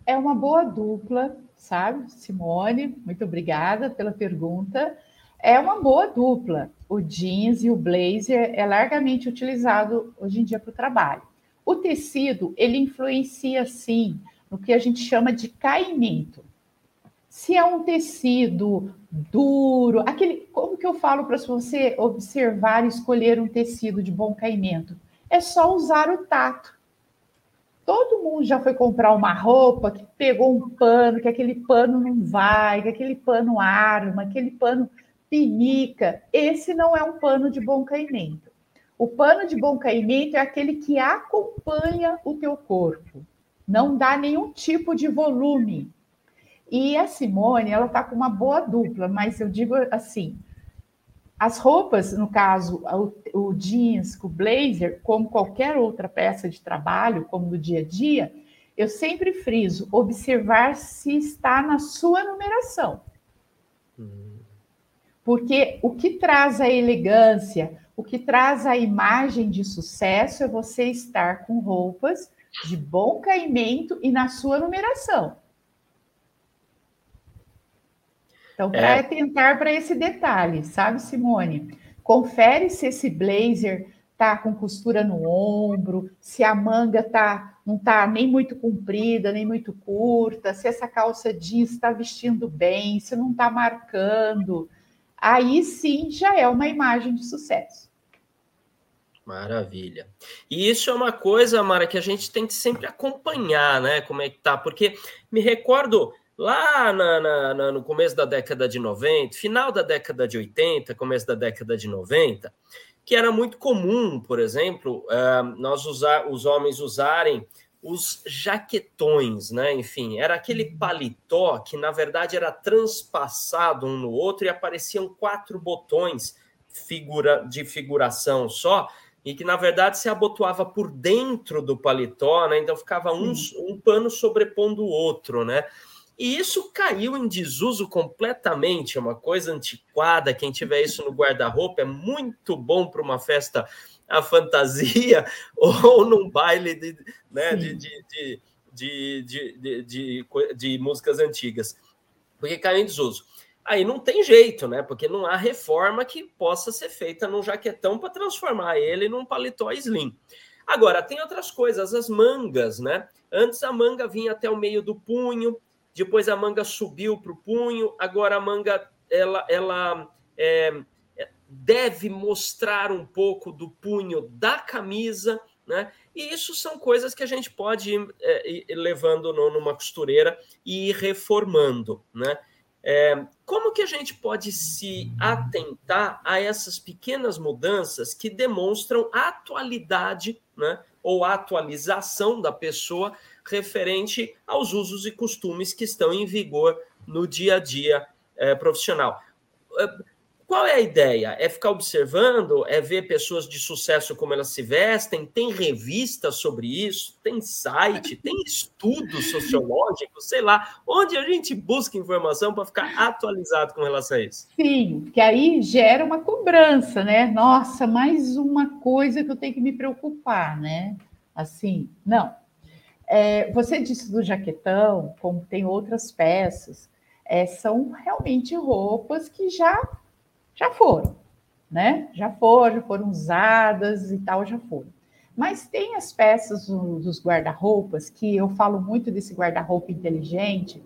É uma boa dupla, sabe, Simone? Muito obrigada pela pergunta. É uma boa dupla. O jeans e o blazer é largamente utilizado hoje em dia para o trabalho. O tecido, ele influencia, sim, no que a gente chama de caimento. Se é um tecido duro, aquele, como que eu falo para você observar e escolher um tecido de bom caimento? É só usar o tato. Todo mundo já foi comprar uma roupa que pegou um pano, que aquele pano não vai, que aquele pano arma, aquele pano pinica, esse não é um pano de bom caimento. O pano de bom caimento é aquele que acompanha o teu corpo, não dá nenhum tipo de volume. E a Simone, ela tá com uma boa dupla, mas eu digo assim, as roupas, no caso, o, o jeans, o blazer, como qualquer outra peça de trabalho, como no dia a dia, eu sempre friso observar se está na sua numeração. Porque o que traz a elegância, o que traz a imagem de sucesso é você estar com roupas de bom caimento e na sua numeração. Então, para é. tentar para esse detalhe, sabe, Simone? Confere se esse blazer tá com costura no ombro, se a manga tá não tá nem muito comprida, nem muito curta, se essa calça jeans está vestindo bem, se não está marcando. Aí sim já é uma imagem de sucesso. Maravilha. E isso é uma coisa, Mara, que a gente tem que sempre acompanhar, né? Como é que tá? Porque me recordo lá na, na, na, no começo da década de 90, final da década de 80, começo da década de 90, que era muito comum, por exemplo, uh, nós usar, os homens usarem os jaquetões, né? Enfim, era aquele uhum. paletó que na verdade era transpassado um no outro e apareciam quatro botões figura de figuração só e que na verdade se abotoava por dentro do paletó, né? Então ficava um, um pano sobrepondo o outro, né? E isso caiu em desuso completamente, é uma coisa antiquada. Quem tiver isso no guarda-roupa é muito bom para uma festa a fantasia ou num baile de, né, de, de, de, de, de, músicas antigas, porque caiu em desuso. Aí não tem jeito, né? Porque não há reforma que possa ser feita num jaquetão para transformar ele num paletó slim. Agora, tem outras coisas, as mangas, né? Antes a manga vinha até o meio do punho, depois a manga subiu para o punho, agora a manga ela, ela é, deve mostrar um pouco do punho da camisa, né? E isso são coisas que a gente pode ir, é, ir levando no, numa costureira e ir reformando, né? É, como que a gente pode se atentar a essas pequenas mudanças que demonstram atualidade, né? Ou atualização da pessoa referente aos usos e costumes que estão em vigor no dia a dia é, profissional. É, qual é a ideia? É ficar observando? É ver pessoas de sucesso como elas se vestem? Tem revista sobre isso? Tem site? Tem estudo sociológico? Sei lá. Onde a gente busca informação para ficar atualizado com relação a isso? Sim, que aí gera uma cobrança, né? Nossa, mais uma coisa que eu tenho que me preocupar, né? Assim, não. É, você disse do jaquetão, como tem outras peças, é, são realmente roupas que já já foram, né? Já foram, já foram usadas e tal, já foram. Mas tem as peças dos guarda-roupas, que eu falo muito desse guarda-roupa inteligente,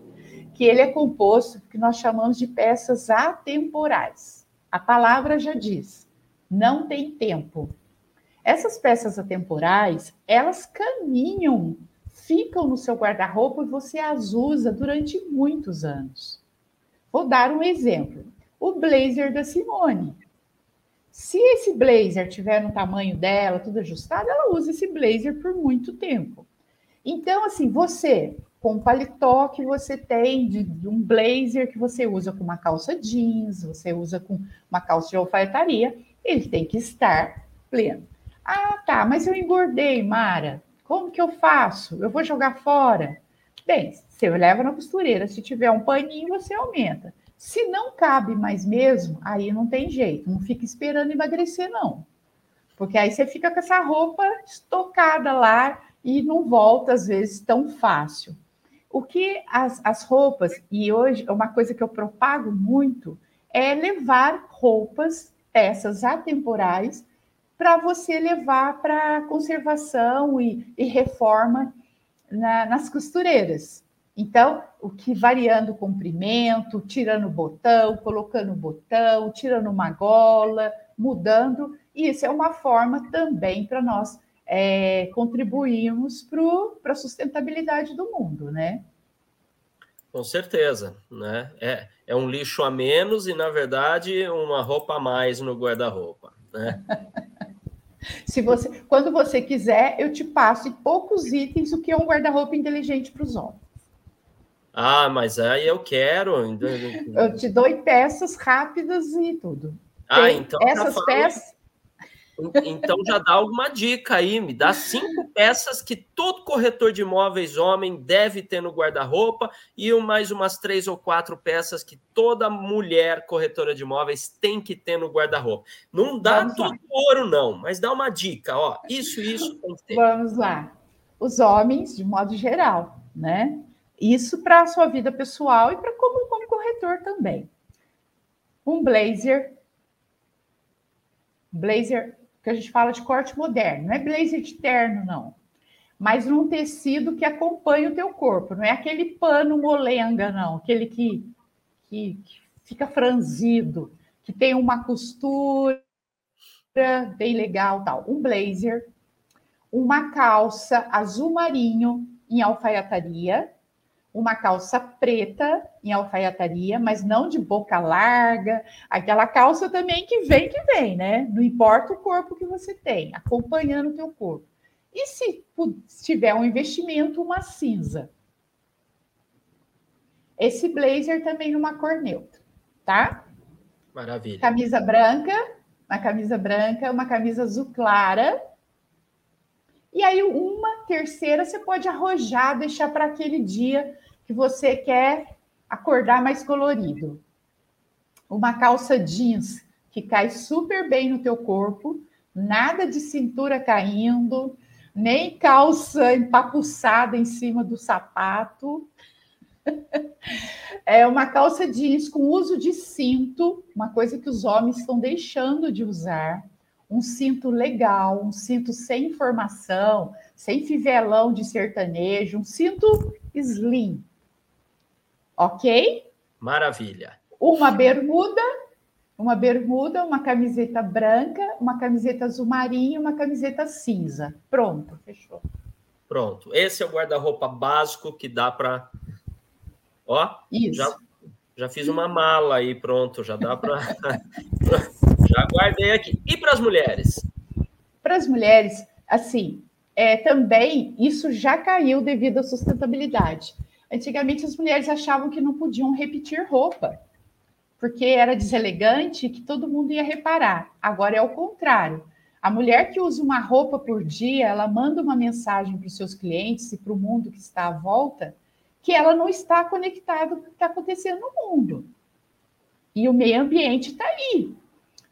que ele é composto que nós chamamos de peças atemporais. A palavra já diz, não tem tempo. Essas peças atemporais, elas caminham, ficam no seu guarda-roupa e você as usa durante muitos anos. Vou dar um exemplo o blazer da Simone. Se esse blazer tiver no tamanho dela, tudo ajustado, ela usa esse blazer por muito tempo. Então, assim, você, com o paletó que você tem, de, de, um blazer que você usa com uma calça jeans, você usa com uma calça de alfaiataria, ele tem que estar pleno. Ah, tá, mas eu engordei, Mara. Como que eu faço? Eu vou jogar fora? Bem, você leva na costureira. Se tiver um paninho, você aumenta. Se não cabe mais mesmo, aí não tem jeito, não fica esperando emagrecer, não. Porque aí você fica com essa roupa estocada lá e não volta, às vezes, tão fácil. O que as, as roupas, e hoje é uma coisa que eu propago muito, é levar roupas, peças atemporais, para você levar para conservação e, e reforma na, nas costureiras. Então, o que variando o comprimento, tirando o botão, colocando o botão, tirando uma gola, mudando, isso é uma forma também para nós é, contribuirmos para a sustentabilidade do mundo, né? Com certeza, né? É, é um lixo a menos e, na verdade, uma roupa a mais no guarda-roupa, né? Se você, quando você quiser, eu te passo em poucos itens o que é um guarda-roupa inteligente para os homens. Ah, mas aí eu quero. Eu te dou peças rápidas e tudo. Ah, Tem então tá essas tá peças. Então já dá alguma dica aí, me dá cinco peças que todo corretor de imóveis homem deve ter no guarda-roupa e mais umas três ou quatro peças que toda mulher corretora de imóveis tem que ter no guarda-roupa. Não dá Vamos tudo lá. ouro, não, mas dá uma dica, ó. Isso, isso. Vamos lá. Os homens, de modo geral, né? Isso para a sua vida pessoal e para como, como corretor também. Um blazer. Blazer que a gente fala de corte moderno, não é blazer de terno, não. Mas num tecido que acompanha o teu corpo, não é aquele pano molenga, não, aquele que, que, que fica franzido, que tem uma costura bem legal, tal. Um blazer, uma calça azul marinho em alfaiataria, uma calça preta em alfaiataria, mas não de boca larga, aquela calça também que vem que vem, né? Não importa o corpo que você tem, acompanhando o teu corpo. E se, tiver um investimento, uma cinza. Esse blazer também numa cor neutra, tá? Maravilha. Camisa branca, uma camisa branca, uma camisa azul clara. E aí uma terceira você pode arrojar, deixar para aquele dia que você quer acordar mais colorido. Uma calça jeans que cai super bem no teu corpo, nada de cintura caindo, nem calça empapuçada em cima do sapato. É uma calça jeans com uso de cinto, uma coisa que os homens estão deixando de usar. Um cinto legal, um cinto sem informação, sem fivelão de sertanejo, um cinto slim, Ok? Maravilha. Uma bermuda, uma bermuda, uma camiseta branca, uma camiseta azul marinho, uma camiseta cinza. Pronto, fechou. Pronto. Esse é o guarda-roupa básico que dá para. Ó, Isso. Já, já fiz uma mala aí, pronto, já dá para. já guardei aqui. E para as mulheres? Para as mulheres, assim, é, também isso já caiu devido à sustentabilidade. Antigamente as mulheres achavam que não podiam repetir roupa, porque era deselegante que todo mundo ia reparar. Agora é o contrário. A mulher que usa uma roupa por dia, ela manda uma mensagem para os seus clientes e para o mundo que está à volta que ela não está conectada com o que está acontecendo no mundo. E o meio ambiente está aí.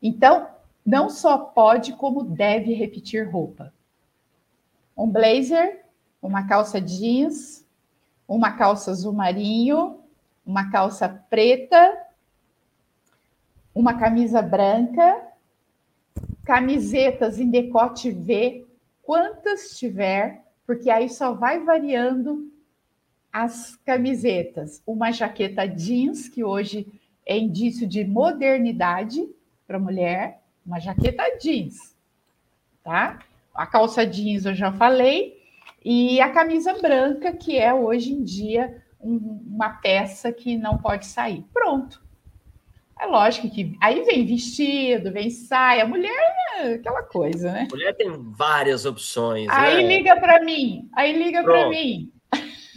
Então, não só pode, como deve repetir roupa. Um blazer, uma calça jeans, uma calça azul marinho, uma calça preta, uma camisa branca, camisetas em decote V, quantas tiver, porque aí só vai variando as camisetas. Uma jaqueta jeans, que hoje é indício de modernidade para mulher, uma jaqueta jeans, tá? A calça jeans eu já falei, e a camisa branca, que é hoje em dia um, uma peça que não pode sair. Pronto. É lógico que aí vem vestido, vem saia, mulher é aquela coisa, né? Mulher tem várias opções. Aí né? liga para mim, aí liga para mim.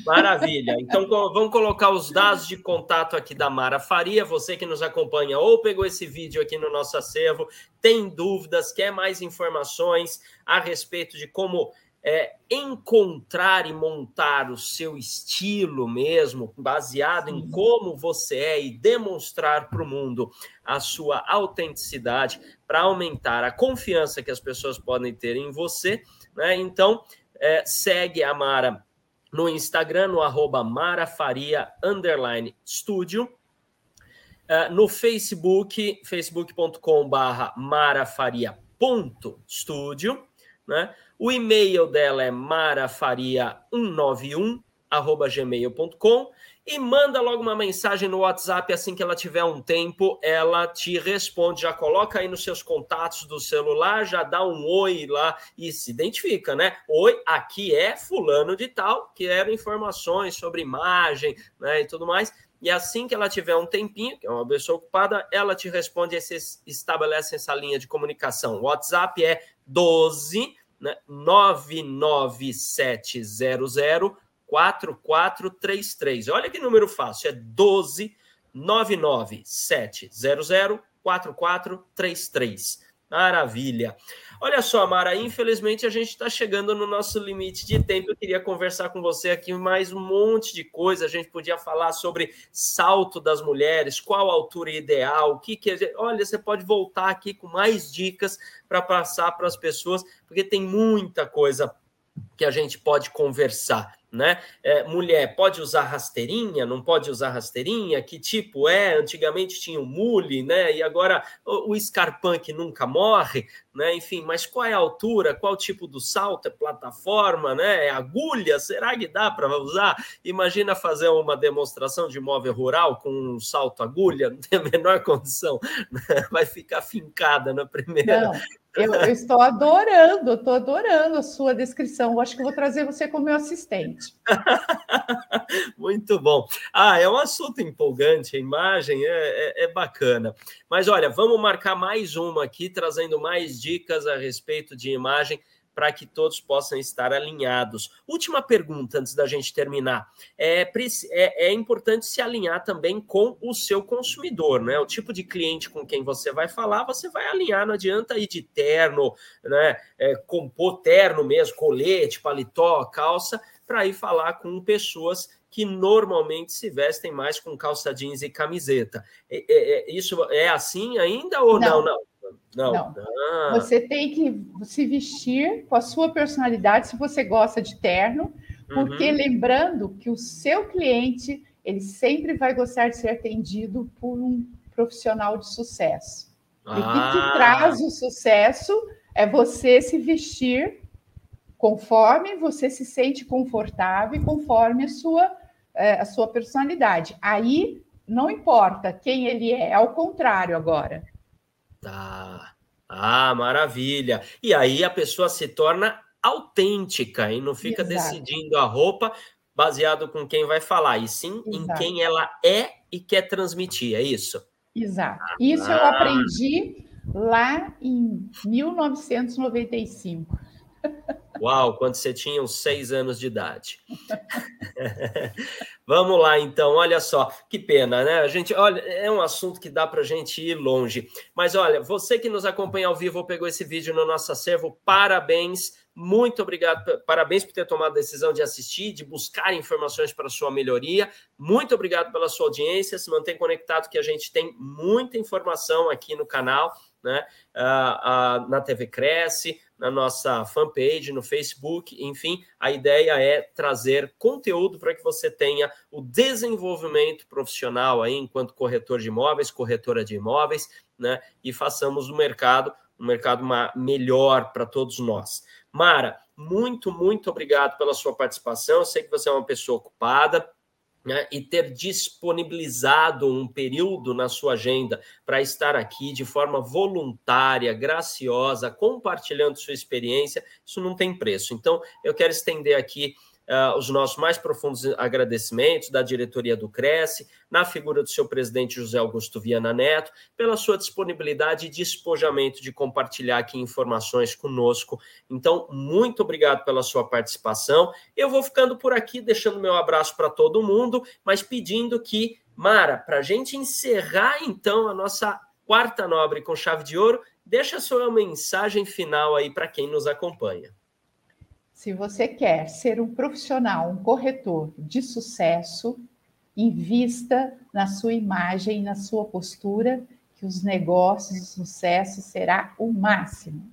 Maravilha. Então vamos colocar os dados de contato aqui da Mara Faria. Você que nos acompanha ou pegou esse vídeo aqui no nosso acervo, tem dúvidas, quer mais informações a respeito de como é, encontrar e montar o seu estilo mesmo, baseado Sim. em como você é e demonstrar para o mundo a sua autenticidade para aumentar a confiança que as pessoas podem ter em você. Né? Então, é, segue a Mara no Instagram, no arroba marafaria, underline, studio. Uh, no Facebook, facebook.com barra marafaria.studio, né? O e-mail dela é marafaria191 gmail.com e manda logo uma mensagem no WhatsApp assim que ela tiver um tempo, ela te responde, já coloca aí nos seus contatos do celular, já dá um oi lá e se identifica, né? Oi, aqui é fulano de tal, quero informações sobre imagem, né, e tudo mais. E assim que ela tiver um tempinho, que é uma pessoa ocupada, ela te responde e vocês estabelecem essa linha de comunicação. O WhatsApp é 12 né, 99700 4433. Olha que número fácil, é 12 99700 4433. Maravilha. Olha só, Mara, infelizmente a gente está chegando no nosso limite de tempo. Eu queria conversar com você aqui mais um monte de coisa. A gente podia falar sobre salto das mulheres, qual a altura ideal, o que que. Olha, você pode voltar aqui com mais dicas para passar para as pessoas, porque tem muita coisa que a gente pode conversar né? É, mulher pode usar rasteirinha, não pode usar rasteirinha? Que tipo é? Antigamente tinha o mule, né? E agora o, o Scarpan que nunca morre, né? Enfim, mas qual é a altura? Qual tipo do salto? É plataforma, né? É agulha? Será que dá para usar? Imagina fazer uma demonstração de móvel rural com um salto agulha, não tem a menor condição, né? vai ficar fincada na primeira. Não. Eu, eu, estou adorando, estou adorando a sua descrição. Eu acho que vou trazer você como meu assistente. Muito bom. Ah, é um assunto empolgante, a imagem é, é, é, bacana. Mas olha, vamos marcar mais uma aqui, trazendo mais dicas a respeito de imagem para que todos possam estar alinhados. Última pergunta antes da gente terminar. É, é, é, importante se alinhar também com o seu consumidor, né? O tipo de cliente com quem você vai falar, você vai alinhar, não adianta ir de terno, né? É, compor terno mesmo, colete, paletó, calça, para ir falar com pessoas que normalmente se vestem mais com calça jeans e camiseta. É, é, isso é assim ainda ou não? Não, não. Não. não. Ah. Você tem que se vestir com a sua personalidade, se você gosta de terno, porque uhum. lembrando que o seu cliente ele sempre vai gostar de ser atendido por um profissional de sucesso. Ah. E o que te traz o sucesso é você se vestir conforme você se sente confortável, conforme a sua, é, a sua personalidade. Aí não importa quem ele é, ao contrário agora. Tá. Ah, maravilha. E aí a pessoa se torna autêntica e não fica Exato. decidindo a roupa baseado com quem vai falar, e sim Exato. em quem ela é e quer transmitir, é isso? Exato. Isso ah. eu aprendi lá em 1995. Uau, quando você tinha uns seis anos de idade. Vamos lá, então. Olha só, que pena, né? A gente, olha, é um assunto que dá para gente ir longe. Mas olha, você que nos acompanha ao vivo pegou esse vídeo no nosso acervo, parabéns. Muito obrigado, parabéns por ter tomado a decisão de assistir, de buscar informações para sua melhoria. Muito obrigado pela sua audiência. Se mantém conectado, que a gente tem muita informação aqui no canal, né? Uh, uh, na TV Cresce, na nossa fanpage, no Facebook, enfim, a ideia é trazer conteúdo para que você tenha o desenvolvimento profissional aí enquanto corretor de imóveis, corretora de imóveis, né? E façamos o mercado um mercado melhor para todos nós. Mara, muito, muito obrigado pela sua participação. Eu sei que você é uma pessoa ocupada, né, e ter disponibilizado um período na sua agenda para estar aqui de forma voluntária, graciosa, compartilhando sua experiência, isso não tem preço. Então, eu quero estender aqui uh, os nossos mais profundos agradecimentos da diretoria do Cresce, na figura do seu presidente José Augusto Viana Neto, pela sua disponibilidade e despojamento de compartilhar aqui informações conosco. Então, muito obrigado pela sua participação. Eu vou ficando por aqui, deixando meu abraço para todo mundo, mas pedindo que, Mara, para a gente encerrar então a nossa quarta nobre com chave de ouro, deixa a sua mensagem final aí para quem nos acompanha. Se você quer ser um profissional, um corretor de sucesso, invista na sua imagem, na sua postura, que os negócios, o sucesso será o máximo.